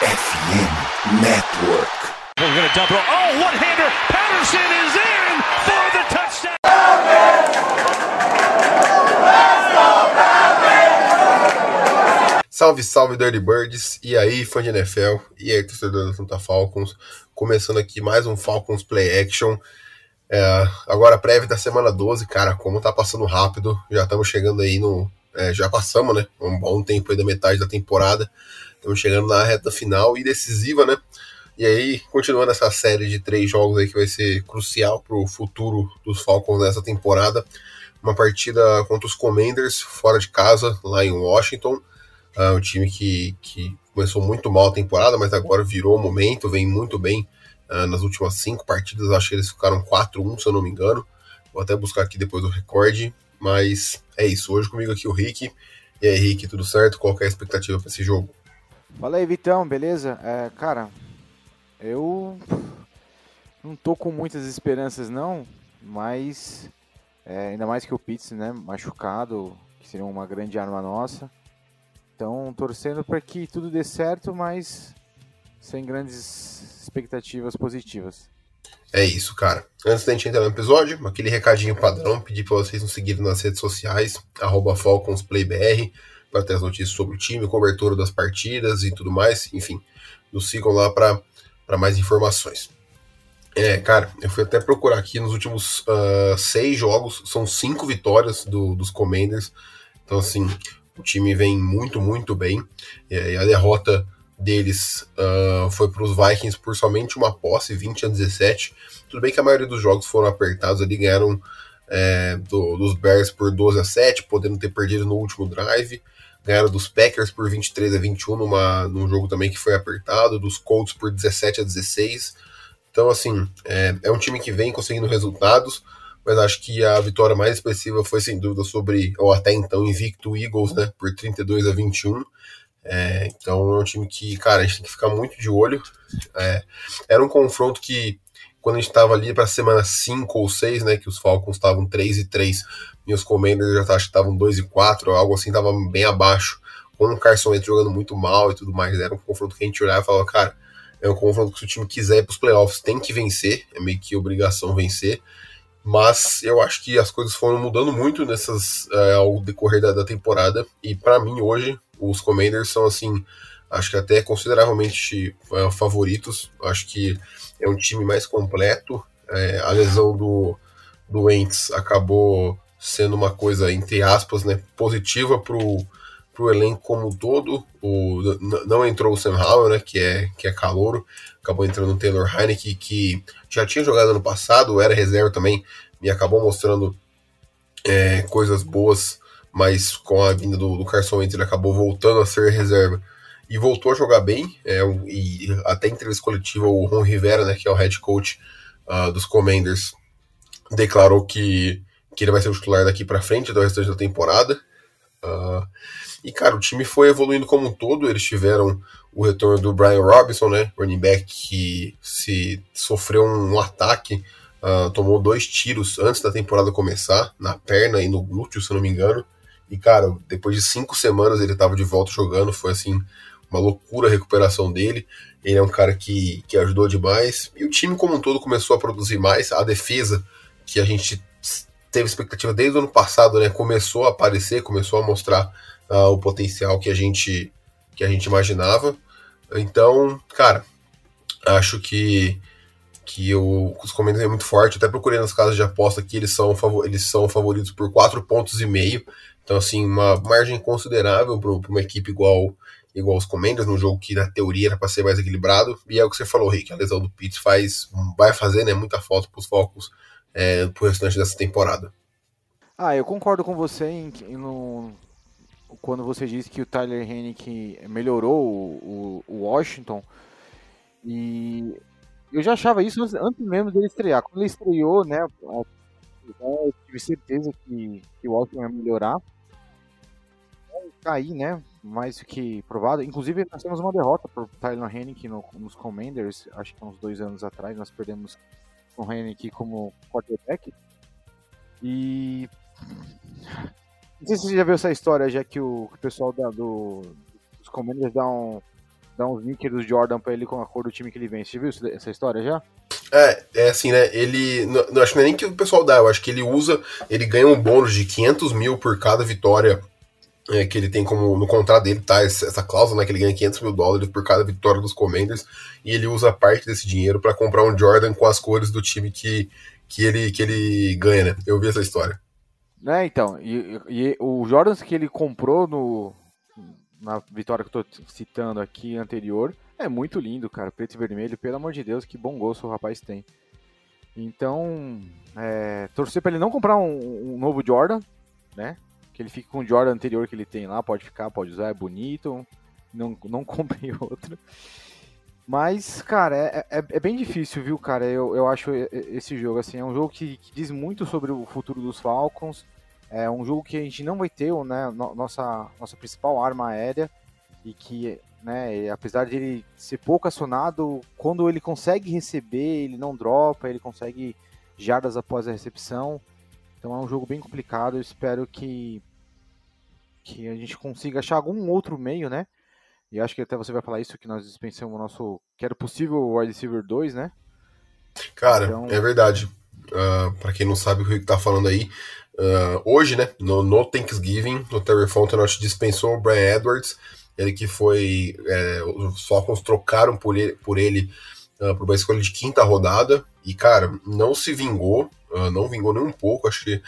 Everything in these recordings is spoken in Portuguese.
FM Network. We're going to double. Oh, one-hander. Patterson is in for the touchdown. Salve, salve Dirty Birds, e aí fã de NFL, e aí torcedor da Santa Falcons, começando aqui mais um Falcons Play Action, é, agora prévia da semana 12, cara, como tá passando rápido, já estamos chegando aí no, é, já passamos, né, um bom tempo aí da metade da temporada, estamos chegando na reta final e decisiva, né, e aí, continuando essa série de três jogos aí que vai ser crucial para o futuro dos Falcons nessa temporada, uma partida contra os Commanders, fora de casa, lá em Washington, Uh, um time que, que começou muito mal a temporada, mas agora virou o momento, vem muito bem uh, nas últimas cinco partidas. Acho que eles ficaram 4-1, se eu não me engano. Vou até buscar aqui depois o recorde. Mas é isso. Hoje comigo aqui o Rick. E aí, Rick, tudo certo? Qual é a expectativa para esse jogo? Fala aí, Vitão, beleza? É, cara, eu não tô com muitas esperanças, não, mas é, ainda mais que o Pitts, né, machucado, que seria uma grande arma nossa. Então, torcendo para que tudo dê certo, mas sem grandes expectativas positivas. É isso, cara. Antes da gente entrar no episódio, aquele recadinho padrão, pedir para vocês nos seguirem nas redes sociais, FalconsPlayBR, para ter as notícias sobre o time, cobertura das partidas e tudo mais. Enfim, nos sigam lá para mais informações. É, cara, eu fui até procurar aqui nos últimos uh, seis jogos, são cinco vitórias do, dos Commanders. Então, assim, o time vem muito, muito bem. E a derrota deles uh, foi para os Vikings por somente uma posse, 20 a 17. Tudo bem que a maioria dos jogos foram apertados ali, ganharam é, do, dos Bears por 12 a 7, podendo ter perdido no último drive. Ganharam dos Packers por 23 a 21 numa, num jogo também que foi apertado, dos Colts por 17 a 16. Então, assim, é, é um time que vem conseguindo resultados mas acho que a vitória mais expressiva foi sem dúvida sobre, ou até então, invicto Eagles, né, por 32 a 21. É, então é um time que, cara, a gente tem que ficar muito de olho. É, era um confronto que, quando a gente estava ali para a semana 5 ou 6, né, que os Falcons estavam 3 e 3 e os Commanders já estavam 2 e 4, algo assim, estava bem abaixo. Com o Carson Wentz jogando muito mal e tudo mais, era um confronto que a gente olhava e falava, cara, é um confronto que se o time quiser ir para os playoffs tem que vencer, é meio que obrigação vencer. Mas eu acho que as coisas foram mudando muito nessas é, ao decorrer da, da temporada. E para mim, hoje, os Commanders são assim. Acho que até consideravelmente é, favoritos. Acho que é um time mais completo. É, a lesão do, do Ents acabou sendo uma coisa, entre aspas, né, positiva pro, pro elenco como um todo. O, não entrou o Sam Howell, né, que é, que é calouro acabou entrando o Taylor Heineke, que já tinha jogado ano passado, era reserva também, e acabou mostrando é, coisas boas, mas com a vinda do, do Carson Wentz ele acabou voltando a ser reserva e voltou a jogar bem, é, e até em entrevista coletiva o Ron Rivera, né, que é o head coach uh, dos Commanders, declarou que, que ele vai ser o titular daqui para frente do restante da temporada. Uh, e, cara, o time foi evoluindo como um todo. Eles tiveram o retorno do Brian Robinson, né? Running back que se sofreu um ataque, uh, tomou dois tiros antes da temporada começar, na perna e no glúteo, se não me engano. E, cara, depois de cinco semanas ele estava de volta jogando. Foi, assim, uma loucura a recuperação dele. Ele é um cara que, que ajudou demais. E o time como um todo começou a produzir mais. A defesa, que a gente teve expectativa desde o ano passado, né? Começou a aparecer, começou a mostrar uh, o potencial que a gente que a gente imaginava. Então, cara, acho que que o, os comentários é muito forte. Até procurei nas casas de aposta que eles são, eles são favoritos por 4 pontos e meio. Então, assim, uma margem considerável para uma equipe igual igual os Commanders, num jogo que na teoria era para ser mais equilibrado. E é o que você falou, Rick, a lesão do Pitts faz, vai fazer né, muita falta para os focos é, para o restante dessa temporada. Ah, eu concordo com você em, em no, quando você disse que o Tyler Hennick melhorou o, o, Washington. E eu já achava isso antes mesmo dele estrear. Quando ele estreou, né, eu tive certeza que, que o Washington ia melhorar. Cair, né, mais do que provado. Inclusive, nós temos uma derrota por Tyler Hennick no, nos Commanders, acho que uns dois anos atrás, nós perdemos o Hennick como quarterback. E não sei se você já viu essa história, já que o, que o pessoal da, do, dos Commanders dá um, uns nickers do Jordan pra ele com a cor do time que ele vem. Você viu essa história já? É, é assim, né? Ele. Não, acho que não é nem que o pessoal dá, eu acho que ele usa. Ele ganha um bônus de 500 mil por cada vitória é, que ele tem como. No contrato dele, tá? Essa cláusula, né? Que ele ganha 500 mil dólares por cada vitória dos Commanders. E ele usa parte desse dinheiro para comprar um Jordan com as cores do time que, que, ele, que ele ganha, né? Eu vi essa história. Né, então. E, e o Jordans que ele comprou no, na vitória que eu tô citando aqui anterior é muito lindo, cara. Preto e vermelho, pelo amor de Deus, que bom gosto o rapaz tem. Então, é, torcer para ele não comprar um, um, novo Jordan, né? Que ele fique com o Jordan anterior que ele tem lá, pode ficar, pode usar, é bonito. Não, não compre outro. Mas, cara, é, é, é, bem difícil, viu, cara? Eu, eu acho esse jogo, assim, é um jogo que, que, diz muito sobre o futuro dos Falcons. É um jogo que a gente não vai ter, né, nossa, nossa principal arma aérea. E que né? apesar de ele ser pouco acionado, quando ele consegue receber, ele não dropa, ele consegue jardas após a recepção. Então é um jogo bem complicado. Eu espero que que a gente consiga achar algum outro meio, né? E acho que até você vai falar isso que nós dispensamos o nosso que era possível wide receiver 2, né? Cara, então... é verdade. Uh, ah, para quem não sabe o que tá falando aí, uh, hoje, né, no, no Thanksgiving, o Terry Fontenot dispensou o Brian Edwards ele que foi. É, os Falcons trocaram por ele, por, ele uh, por uma escolha de quinta rodada. E, cara, não se vingou, uh, não vingou nem um pouco. Acho que.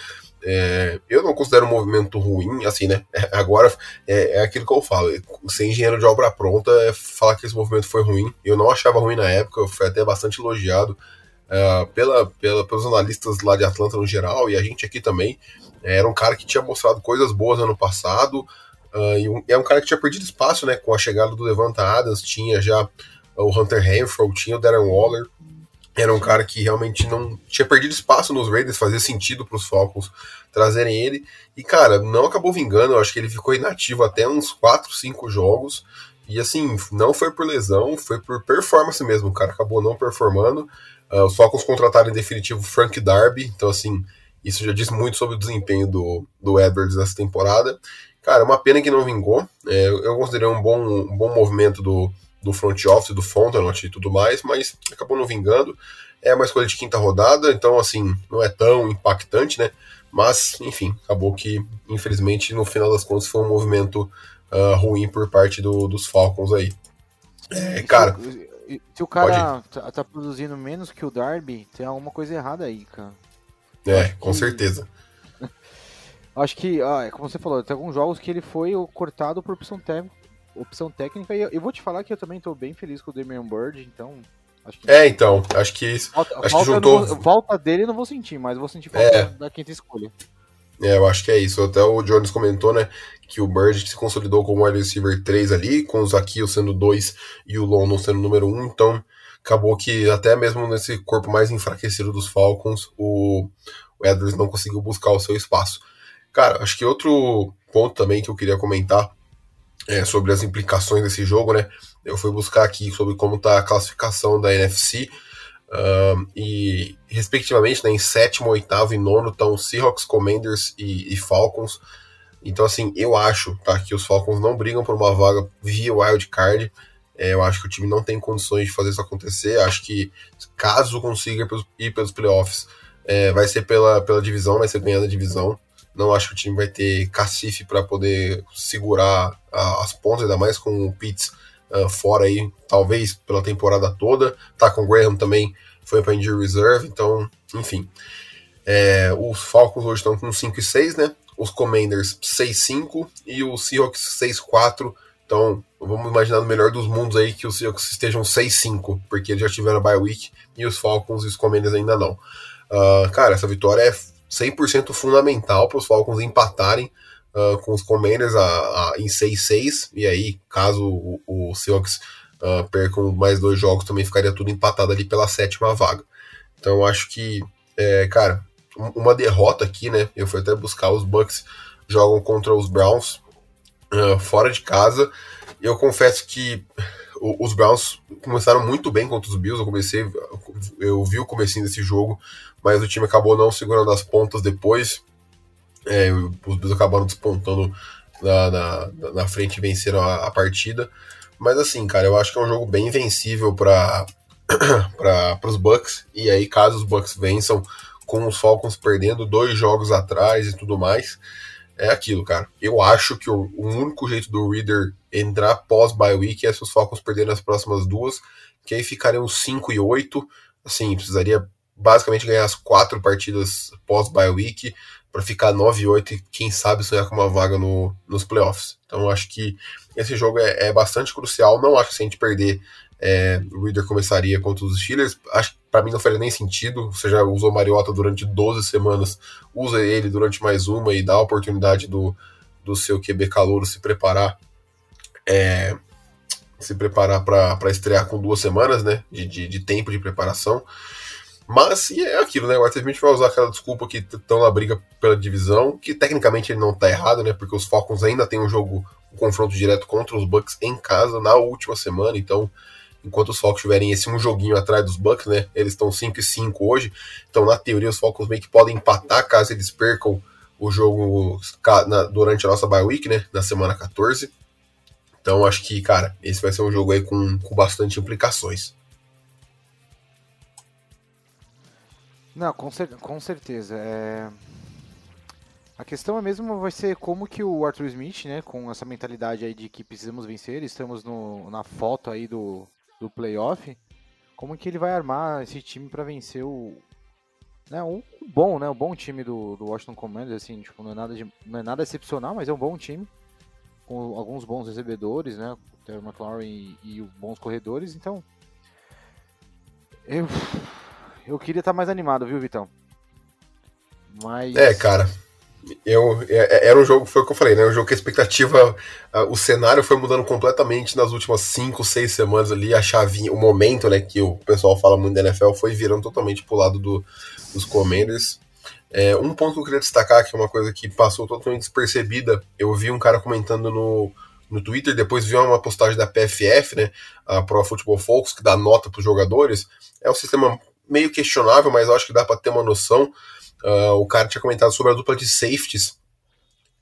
É, eu não considero um movimento ruim, assim, né? Agora é, é, aquilo que eu falo. Ser engenheiro de obra pronta é falar que esse movimento foi ruim. Eu não achava ruim na época, foi até bastante elogiado uh, pela, pela, pelos analistas lá de Atlanta no geral, e a gente aqui também. Era um cara que tinha mostrado coisas boas ano passado, Uh, e, um, é um cara que tinha perdido espaço, né? Com a chegada do Levanta Adams, tinha já o Hunter Renfro, tinha o Darren Waller. Era um cara que realmente não tinha perdido espaço nos Raiders, fazia sentido para os Falcons trazerem ele. E, cara, não acabou vingando, eu acho que ele ficou inativo até uns 4, 5 jogos. E assim, não foi por lesão, foi por performance mesmo. O cara acabou não performando. Uh, os Falcons contrataram em definitivo Frank Darby, então assim, isso já diz muito sobre o desempenho do, do Edwards nessa temporada. Cara, uma pena que não vingou. É, eu considerei um bom, um bom movimento do, do front office, do Fontenot e tudo mais, mas acabou não vingando. É uma escolha de quinta rodada, então, assim, não é tão impactante, né? Mas, enfim, acabou que, infelizmente, no final das contas, foi um movimento uh, ruim por parte do, dos Falcons aí. É, cara. Se, se o cara tá, tá, produzindo menos que o Darby, tem alguma coisa errada aí, cara. É, com que... Acho que, ah, é como você falou, tem alguns jogos que ele foi cortado por opção, opção técnica. E eu, vou te falar que eu também tô bem feliz com o Damian Bird, então. Que... É, então, acho que isso. Volta, acho que juntou. Vou, volta dele eu não vou sentir, mas vou sentir falta é. da quinta escolha. É, eu acho que é isso. Até o Jones comentou, né, que o Bird se consolidou como wide receiver 3 ali, com o Zakio sendo 2 e o London sendo número 1, então acabou que até mesmo nesse corpo mais enfraquecido dos Falcons, o, o Edwards não conseguiu buscar o seu espaço. Cara, acho que outro ponto também que eu queria comentar é sobre as implicações desse jogo, né? Eu fui buscar aqui sobre como está a classificação da NFC. Uh, e, respectivamente, né, em sétimo, oitavo e nono estão Seahawks, Commanders e, e, Falcons. Então, assim, eu acho tá, que os Falcons não brigam por uma vaga via wild card. É, eu acho que o time não tem condições de fazer isso acontecer. Acho que, caso consiga ir pelos playoffs, é, vai ser pela, pela divisão, vai ser ganhando a divisão. Não acho que o time vai ter cacife para poder segurar a, as pontas, ainda mais com o Pitts uh, fora aí, talvez pela temporada toda. Tá com o Graham também, foi para injury reserve, então, enfim. É, os Falcons hoje estão com 5 e 6, né? Os Commanders 6-5 e os Seahawks 6-4. Então, vamos imaginar no melhor dos mundos aí que os Seahawks estejam 6-5, porque eles já tiveram a bye week e os Falcons e os Commanders ainda não. Uh, cara, essa vitória é 100% fundamental para os Falcons empatarem uh, com os Commanders a, a, em 6-6, e aí, caso o, o Seahawks uh, percam mais dois jogos, também ficaria tudo empatado ali pela sétima vaga. Então eu acho que, é, cara, uma derrota aqui, né? Eu fui até buscar os Bucks jogam contra os Browns uh, fora de casa. Eu confesso que os Browns começaram muito bem contra os Bills. Eu comecei, eu vi o comecinho desse jogo mas o time acabou não segurando as pontas depois. É, os Bills acabaram despontando na, na, na frente e venceram a, a, partida. Mas assim, cara, eu acho que é um jogo bem vencível para os Bucks. E aí, caso os Bucks vençam com os Falcons perdendo dois jogos atrás e tudo mais, é aquilo, cara. Eu acho que o, o único jeito do Reader entrar pós bye week é se os Falcons perderem as próximas duas, que aí ficariam 5 e 8. Assim, precisaria basicamente ganhar as quatro partidas pós bye week para ficar 9 e 8 quem sabe sonhar com uma vaga no, nos playoffs. Então acho que esse jogo é, é bastante crucial. Não acho que se a gente perder é, o Reader começaria contra os Steelers. Acho para mim não faria nem sentido. Você já usou Mariota durante 12 semanas, usa ele durante mais uma e dá a oportunidade do, do seu QB calouro se preparar. É, se preparar para estrear com duas semanas né, de, de, de, tempo de preparação. Mas e é aquilo, né? O Arthur Smith vai usar aquela desculpa que estão na briga pela divisão, que tecnicamente ele não está errado, né? Porque os Falcons ainda têm um jogo, um confronto direto contra os Bucks em casa na última semana, então enquanto os Falcons tiverem esse um joguinho atrás dos Bucks, né? Eles estão 5 e 5 hoje. Então, na teoria, os Falcons meio que podem empatar caso eles percam o jogo na, durante a nossa bye week, né? Na semana 14. Então, acho que, cara, esse vai ser um jogo aí com, com bastante implicações. Não, com, cer com certeza. É... A questão é mesmo vai ser como que o Arthur Smith, né, com essa mentalidade aí de que precisamos vencer, estamos no, na foto aí do, do playoff, como que ele vai armar esse time para vencer o né, um bom, né, um bom time do, do Washington Commanders, assim, tipo, não é nada de, não é nada excepcional, mas é um bom time com alguns bons recebedores, né, o Terry McLaurin e, e bons corredores, então eu eu queria estar mais animado, viu, Vitão? Mas É, cara, eu, é, é, era um jogo, foi o que eu falei, né? Um jogo que a expectativa, o cenário foi mudando completamente nas últimas 5, 6 semanas ali. A chavinha, o momento, né, que o pessoal fala muito da NFL foi virando totalmente pro lado do, dos Commanders. É, um ponto que eu queria destacar, que é uma coisa que passou totalmente despercebida, eu vi um cara comentando no, no Twitter, depois vi uma postagem da PFF, né, a Pro Football Folks, que dá nota para os jogadores. É um sistema meio questionável, mas acho que dá para ter uma noção. Uh, o cara tinha comentado sobre a dupla de safeties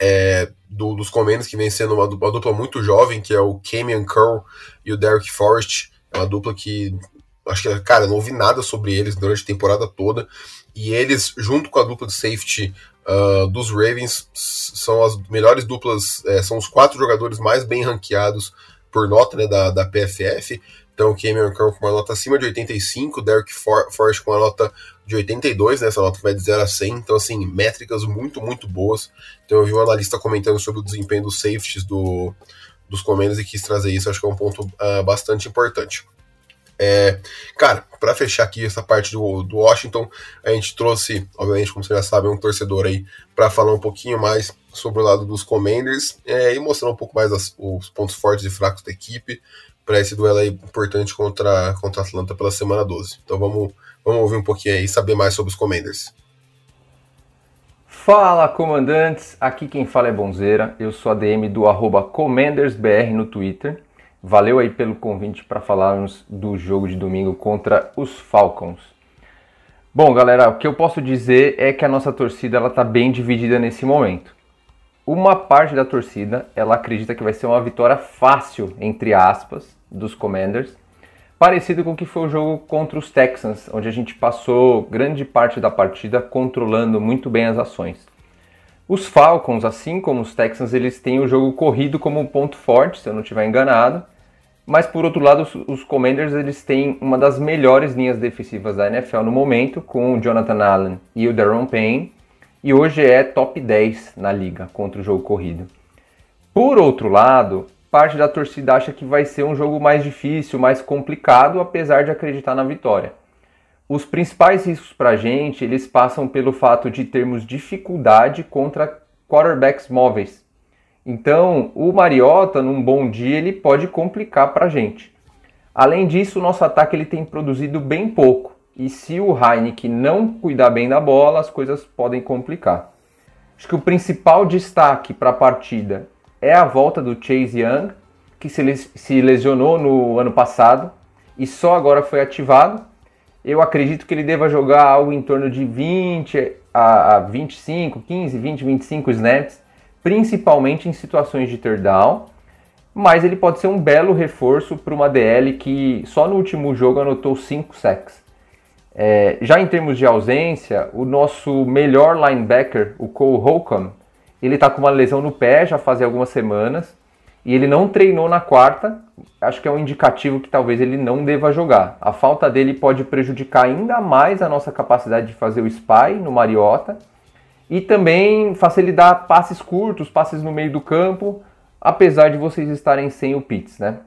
é, do, dos Commanders, que vem sendo uma dupla, uma dupla, muito jovem, que é o Camion Curl e o Derek Forrest. É uma dupla que, acho que, cara, não ouvi nada sobre eles durante a temporada toda. E eles, junto com a dupla de safety uh, dos Ravens, são as melhores duplas, é, são os quatro jogadores mais bem ranqueados por nota né, da, da PFF. Então, Cameron Curl com uma nota acima de 85, Derek For Forrest com uma nota de 82, né? Essa nota vai de 0 a 100. Então, assim, métricas muito, muito boas. Então, eu vi um analista comentando sobre o desempenho dos safeties do, dos Commanders e quis trazer isso. Acho que é um ponto uh, bastante importante. É, cara, para fechar aqui essa parte do, do Washington, a gente trouxe, obviamente, como você já sabe, um torcedor aí para falar um pouquinho mais sobre o lado dos Commanders é, e mostrar um pouco mais as, os pontos fortes e fracos da equipe para esse duelo aí importante contra, contra a Atlanta pela semana 12. Então vamos, vamos ouvir um pouquinho aí e saber mais sobre os Commanders. Fala comandantes, aqui quem fala é Bonzeira, eu sou a DM do CommandersBR no Twitter. Valeu aí pelo convite para falarmos do jogo de domingo contra os Falcons. Bom, galera, o que eu posso dizer é que a nossa torcida ela tá bem dividida nesse momento uma parte da torcida ela acredita que vai ser uma vitória fácil, entre aspas, dos Commanders, parecido com o que foi o jogo contra os Texans, onde a gente passou grande parte da partida controlando muito bem as ações. Os Falcons, assim como os Texans, eles têm o jogo corrido como um ponto forte, se eu não estiver enganado. Mas por outro lado, os, Commanders eles têm uma das melhores linhas defensivas da NFL no momento, com o Jonathan Allen e o Daron Payne, e hoje é top 10 na liga contra o jogo corrido. Por outro lado, parte da torcida acha que vai ser um jogo mais difícil, mais complicado, apesar de acreditar na vitória. Os principais riscos para a gente, eles passam pelo fato de termos dificuldade contra quarterbacks móveis. Então, o Mariota, num bom dia, ele pode complicar para a gente. Além disso, o nosso ataque ele tem produzido bem pouco. E se o Heineken não cuidar bem da bola, as coisas podem complicar. Acho que o principal destaque para a partida é a volta do Chase Young, que se lesionou no ano passado e só agora foi ativado. Eu acredito que ele deva jogar algo em torno de 20 a 25, 15, 20, 25 snaps, principalmente em situações de third down. mas ele pode ser um belo reforço para uma DL que só no último jogo anotou 5 sacks. É, já em termos de ausência, o nosso melhor linebacker, o Cole Holcomb, ele está com uma lesão no pé já faz algumas semanas e ele não treinou na quarta. Acho que é um indicativo que talvez ele não deva jogar. A falta dele pode prejudicar ainda mais a nossa capacidade de fazer o spy no Mariota e também facilitar passes curtos, passes no meio do campo, apesar de vocês estarem sem o Pitts, né?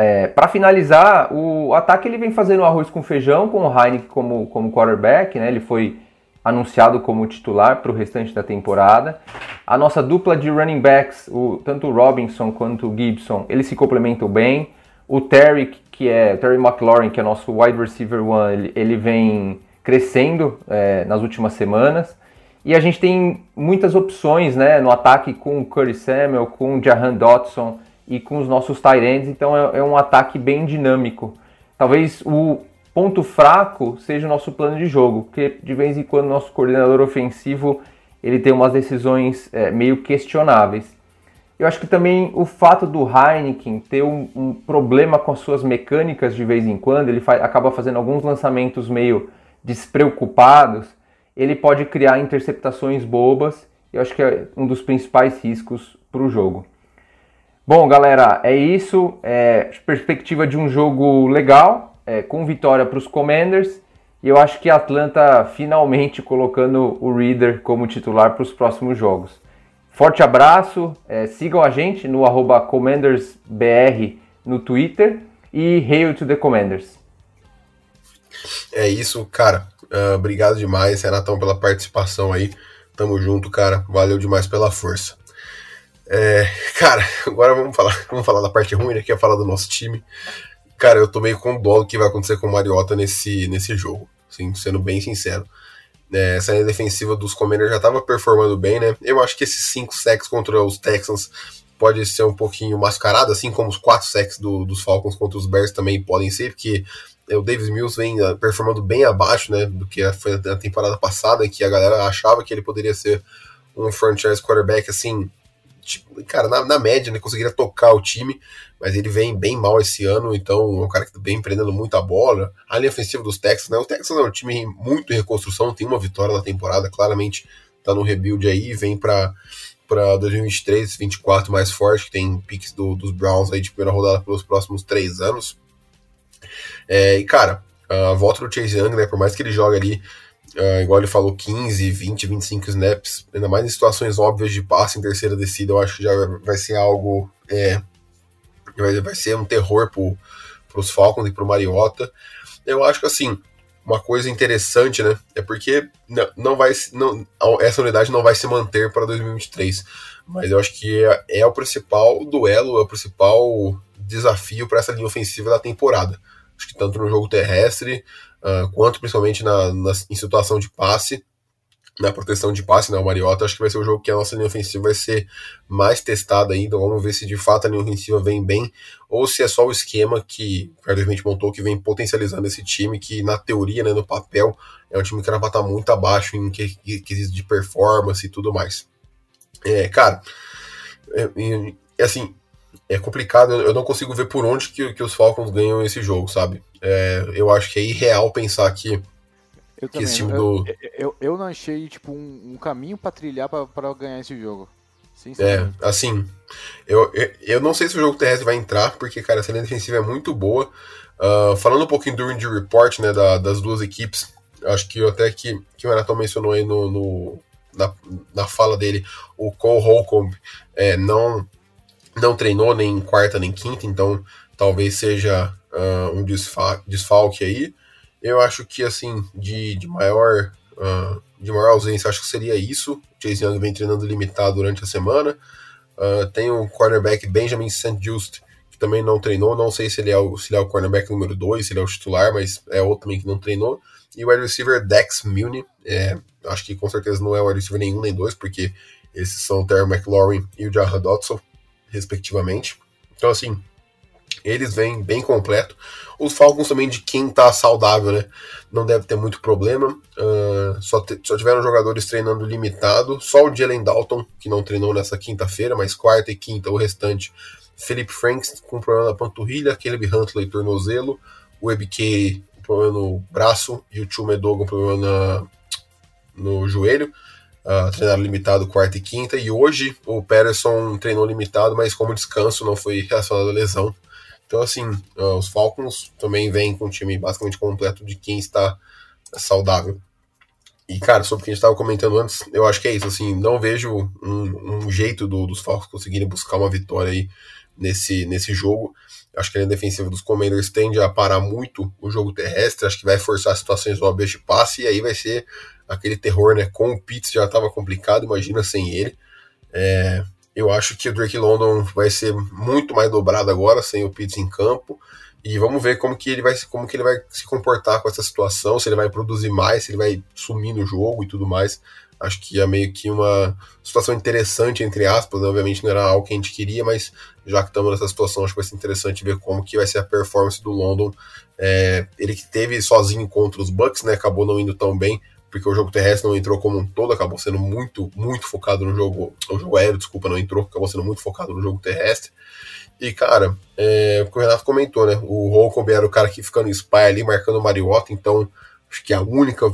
É, para finalizar, o ataque ele vem fazendo arroz com feijão, com o Heineken como, como quarterback, né? Ele foi anunciado como titular para o restante da temporada. A nossa dupla de running backs, o, tanto o Robinson quanto o Gibson, eles se complementam bem. O Terry, que é Terry McLaurin, que é nosso wide receiver one, ele, ele vem crescendo é, nas últimas semanas. E a gente tem muitas opções né, no ataque com o Curry Samuel, com o Jahan Dotson e com os nossos tight ends, então é, é um ataque bem dinâmico. Talvez o ponto fraco seja o nosso plano de jogo, porque de vez em quando nosso coordenador ofensivo ele tem umas decisões é, meio questionáveis. Eu acho que também o fato do Heineken ter um, um problema com as suas mecânicas de vez em quando, ele acaba fazendo alguns lançamentos meio despreocupados, ele pode criar interceptações bobas. Eu acho que é um dos principais riscos para o jogo. Bom, galera, é isso. É, perspectiva de um jogo legal, é, com vitória para os Commanders. E eu acho que a Atlanta finalmente colocando o Reader como titular para os próximos jogos. Forte abraço, é, sigam a gente no CommandersBR no Twitter e Hail to the Commanders. É isso, cara. Uh, obrigado demais, Renatão, pela participação aí. Tamo junto, cara. Valeu demais pela força. É, cara, agora vamos falar, vamos falar da parte ruim, né? Que é falar do nosso time. Cara, eu tô meio com dó do que vai acontecer com o Mariota nesse, nesse jogo, assim, sendo bem sincero. É, essa linha defensiva dos Commanders já tava performando bem, né? Eu acho que esses 5 sacks contra os Texans pode ser um pouquinho mascarado, assim como os 4 sacks do, dos Falcons contra os Bears também podem ser, porque o Davis Mills vem uh, performando bem abaixo, né, do que foi a temporada passada, que a galera achava que ele poderia ser um franchise quarterback, assim, tipo, cara, na, na, média, né, conseguiria tocar o time, mas ele vem bem mal esse ano, então é um cara que vem prendendo muita bola. A linha ofensiva dos Texans, né, o Texans é um time muito em reconstrução, tem uma vitória na temporada, claramente tá no rebuild aí, vem para para 2023, 2024 mais forte, que tem picks do, dos Browns aí de primeira rodada pelos próximos três anos. É, e cara, a volta do Chase Young, né, por mais que ele jogue ali Uh, igual ele falou, 15, 20, 25 snaps, ainda mais em situações óbvias de passe em terceira descida, eu acho que já vai ser algo. É, vai, vai ser um terror para os Falcons e para o Mariota. Eu acho que assim, uma coisa interessante, né? É porque não, não vai não, essa unidade não vai se manter para 2023. Mas eu acho que é, é o principal duelo, é o principal desafio para essa linha ofensiva da temporada. Acho que tanto no jogo terrestre, uh, quanto principalmente na, na, em situação de passe, na proteção de passe, né, o Mariota, acho que vai ser o jogo que a nossa linha ofensiva vai ser mais testada ainda, vamos ver se de fato a linha ofensiva vem bem, ou se é só o esquema que o Carlos montou, que vem potencializando esse time, que na teoria, né, no papel, é um time que vai estar muito abaixo em quesito de performance e tudo mais. É, cara, é, é, assim, é complicado, eu não consigo ver por onde que, que os Falcons ganham esse jogo, sabe? É, eu acho que é irreal pensar que, eu que esse time eu, do. Eu, eu, não achei tipo, um, um caminho para trilhar para ganhar esse jogo. É, assim, eu, eu, eu, não sei se o jogo terrestre vai entrar, porque, cara, essa linha defensiva é muito boa. Uh, falando um pouquinho do injury report, né, da, das duas equipes, acho que até que, que o Renato mencionou aí no, no na, na fala dele, o Cole Holcomb é, não não treinou nem quarta nem quinta, então talvez seja uh, um desfa desfalque aí. Eu acho que assim, de, de maior uh, de maior ausência, acho que seria isso. O Chase Young vem treinando limitado durante a semana. Uh, tem o cornerback Benjamin St. Just, que também não treinou. Não sei se ele é o, se ele é o cornerback número 2, se ele é o titular, mas é outro também que não treinou. E o wide receiver Dex Mune, é, acho que com certeza não é o wide receiver nenhum nem dois, porque esses são o Terry McLaurin e o Jaha Dotson respectivamente. Então, assim, eles vêm bem completo. Os Falcons também, de quem tá saudável, né? Não deve ter muito problema. Uh, só, só tiveram jogadores treinando limitado. Só o Jalen Dalton, que não treinou nessa quinta-feira, mas quarta e quinta, o restante Felipe Franks com problema na panturrilha, Caleb Huntley tornozelo, o EBK com problema no braço e o Chumedogo com problema na, no joelho. Uh, limitado quarta e quinta, e hoje o Patterson treinou limitado, mas como descanso não foi relacionado à lesão. Então, assim, uh, os Falcons também vêm com um time basicamente completo de quem está saudável. E, cara, sobre o que a gente estava comentando antes, eu acho que é isso, assim, não vejo um, um jeito do, dos Falcons conseguirem buscar uma vitória aí nesse, nesse jogo. Acho que a linha defensiva dos Commanders tende a parar muito o jogo terrestre, acho que vai forçar situações óbvias de passe, e aí vai ser aquele terror, né? Com o Pitts já estava complicado, imagina sem ele. É, eu acho que o Drake London vai ser muito mais dobrado agora, sem o Pitts em campo. E vamos ver como que ele vai como que ele vai se comportar com essa situação, se ele vai produzir mais, se ele vai sumir no jogo e tudo mais. Acho que é meio que uma situação interessante, entre aspas, né? obviamente não era algo que a gente queria, mas já que estamos nessa situação, acho que vai ser interessante ver como que vai ser a performance do London. É, ele que teve sozinho contra os Bucks, né? Acabou não indo tão bem, porque o jogo terrestre não entrou como um todo, acabou sendo muito, muito focado no jogo. O jogo aéreo, desculpa, não entrou, acabou sendo muito focado no jogo terrestre. E, cara, é, o que o Renato comentou, né? O Holcomb era o cara que fica no spy ali, marcando o Mariota, então acho que a única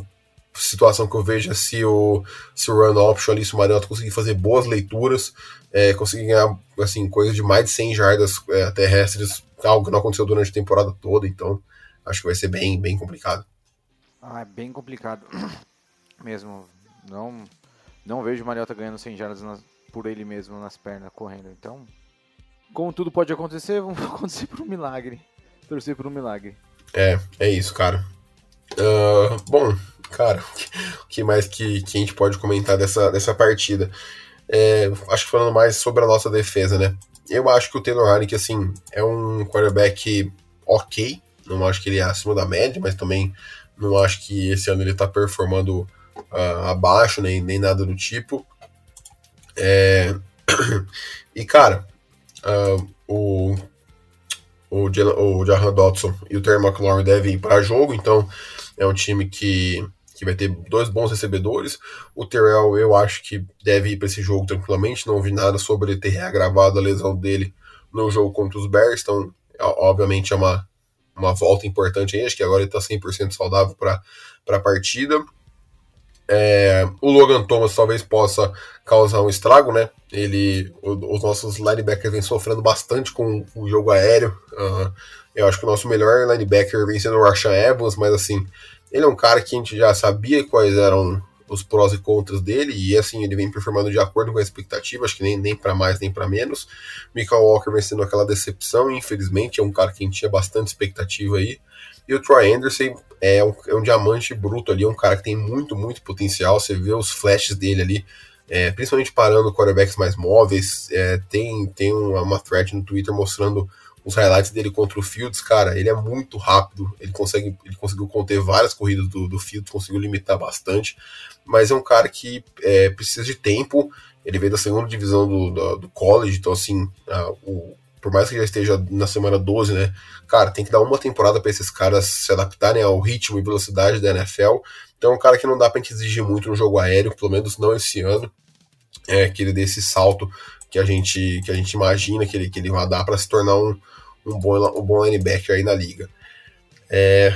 situação que eu vejo é se o, se o run option ali, se o Mariota conseguir fazer boas leituras, é, conseguir ganhar, assim, coisas de mais de 100 jardas é, terrestres, algo que não aconteceu durante a temporada toda, então acho que vai ser bem, bem complicado. Ah, é bem complicado mesmo. Não, não vejo o Mariota ganhando 100 jardas por ele mesmo nas pernas correndo. Então, como tudo pode acontecer, vamos acontecer por um milagre. Torcer por um milagre. É, é isso, cara. Uh, bom, cara, o que mais que, que a gente pode comentar dessa, dessa partida? É, acho que falando mais sobre a nossa defesa, né? Eu acho que o Taylor Haneke, assim, é um quarterback ok. Não acho que ele é acima da média, mas também não acho que esse ano ele está performando uh, abaixo, nem, nem nada do tipo. É... e, cara, uh, o, o, o Jahan Dodson e o Terry McLaurin devem ir para jogo, então é um time que, que vai ter dois bons recebedores. O Terrell, eu acho que deve ir para esse jogo tranquilamente. Não vi nada sobre ele ter reagravado a lesão dele no jogo contra os Bears, então, obviamente, é uma uma volta importante aí, acho que agora ele está 100% saudável para a partida. É, o Logan Thomas talvez possa causar um estrago, né? Ele, o, os nossos linebackers vêm sofrendo bastante com o jogo aéreo. Uh, eu acho que o nosso melhor linebacker vem sendo o Rashan Evans, mas assim, ele é um cara que a gente já sabia quais eram os prós e contras dele, e assim, ele vem performando de acordo com a expectativa, acho que nem, nem para mais nem para menos. Michael Walker vem sendo aquela decepção, infelizmente, é um cara que a gente tinha bastante expectativa aí. E o Troy Anderson é um, é um diamante bruto ali, é um cara que tem muito, muito potencial. Você vê os flashes dele ali, é, principalmente parando quarterbacks mais móveis. É, tem tem uma thread no Twitter mostrando os highlights dele contra o Fields, cara, ele é muito rápido, ele consegue, ele conseguiu conter várias corridas do, do Fields, conseguiu limitar bastante, mas é um cara que é, precisa de tempo, ele veio da segunda divisão do, do, do college, então assim, a, o, por mais que já esteja na semana 12, né, cara, tem que dar uma temporada para esses caras se adaptarem ao ritmo e velocidade da NFL, então é um cara que não dá pra gente exigir muito no jogo aéreo, pelo menos não esse ano, é, que ele dê esse salto que a gente, que a gente imagina que ele, que ele vai dar para se tornar um, um bom, um bom linebacker aí na liga. É,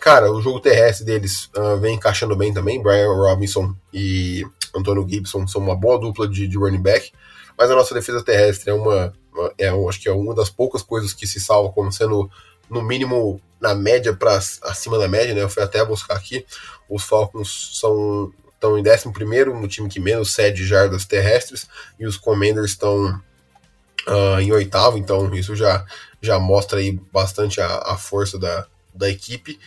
cara, o jogo terrestre deles uh, vem encaixando bem também. Brian Robinson e Antônio Gibson são uma boa dupla de, de running back, mas a nossa defesa terrestre é uma, é, acho que é uma das poucas coisas que se salva como sendo no mínimo na média para acima da média, né? Eu fui até buscar aqui. Os Falcons são estão em 11 no time que menos cede jardas terrestres e os Commanders estão uh, em oitavo, então isso já já mostra aí bastante a, a força da, da equipe.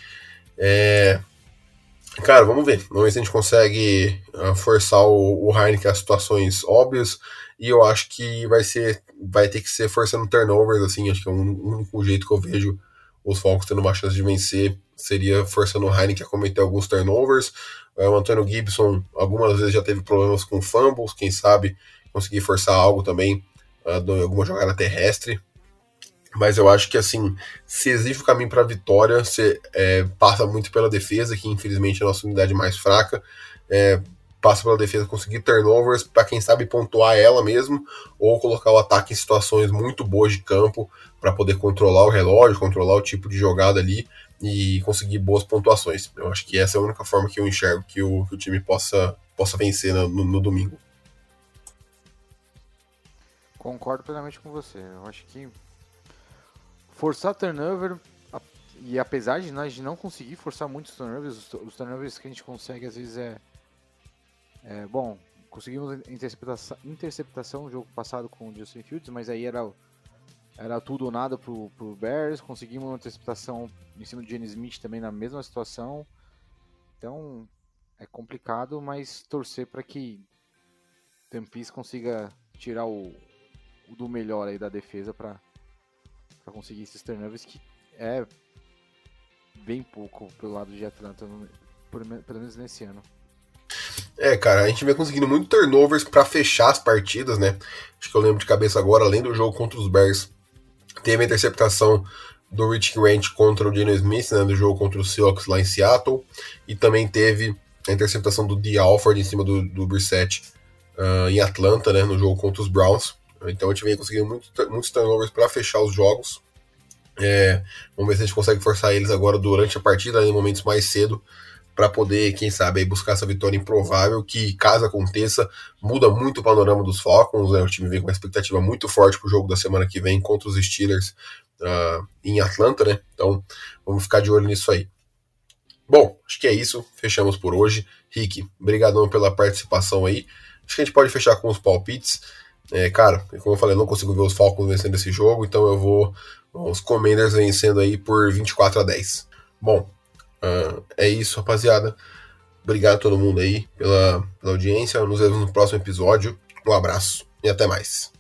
É, cara, vamos ver. Vamos ver se a gente consegue uh, forçar o, o Heineken a situações óbvias. E eu acho que vai ser. Vai ter que ser forçando turnovers, assim. Acho que é o único jeito que eu vejo os Falcons tendo uma chance de vencer seria forçando o Heineken a cometer alguns turnovers. Uh, o Antônio Gibson algumas vezes já teve problemas com fumbles, quem sabe conseguir forçar algo também, uh, alguma jogada terrestre. Mas eu acho que, assim, se existe o caminho para a vitória, você é, passa muito pela defesa, que infelizmente é a nossa unidade mais fraca. É, passa pela defesa conseguir turnovers para quem sabe pontuar ela mesmo ou colocar o ataque em situações muito boas de campo para poder controlar o relógio, controlar o tipo de jogada ali e conseguir boas pontuações. Eu acho que essa é a única forma que eu enxergo que o, que o time possa, possa vencer no, no, domingo. Concordo plenamente com você. Eu acho que forçar turnover e apesar de nós não conseguir forçar muitos turnovers, os turnovers que a gente consegue às vezes é, é bom, conseguimos interceptação, interceptação no jogo passado com o Justin Fields, mas aí era era tudo ou nada pro, pro Bears, conseguimos uma interceptação em cima do Jenny Smith também na mesma situação. Então é complicado, mas torcer para que Tempis consiga tirar o, o, do melhor aí da defesa para conseguir esses turnovers que é bem pouco pelo lado de Atlanta, pelo menos nesse ano. É, cara, a gente vem conseguindo muito turnovers para fechar as partidas, né? Acho que eu lembro de cabeça agora, além do jogo contra os Bears, teve a interceptação do Rich Grant contra o Geno Smith, né, jogo contra o Seahawks lá em Seattle, e também teve a interceptação do D. Alford em cima do, do Brissett uh, em Atlanta, né, no jogo contra os Browns. Então a gente vem conseguindo muito, muitos turnovers para fechar os jogos. É, vamos ver se a gente consegue forçar eles agora durante a partida, em momentos mais cedo, para poder, quem sabe, buscar essa vitória improvável, que caso aconteça, muda muito o panorama dos Falcons. Né? O time vem com uma expectativa muito forte para o jogo da semana que vem contra os Steelers uh, em Atlanta, né? Então vamos ficar de olho nisso aí. Bom, acho que é isso. Fechamos por hoje. Rick, brigadão pela participação aí. Acho que a gente pode fechar com os palpites. É, cara, como eu falei, eu não consigo ver os Falcons vencendo esse jogo, então eu vou os Commanders vencendo aí por 24 a 10. Bom, uh, é isso, rapaziada. Obrigado a todo mundo aí pela, pela audiência. Nos vemos no próximo episódio. Um abraço e até mais.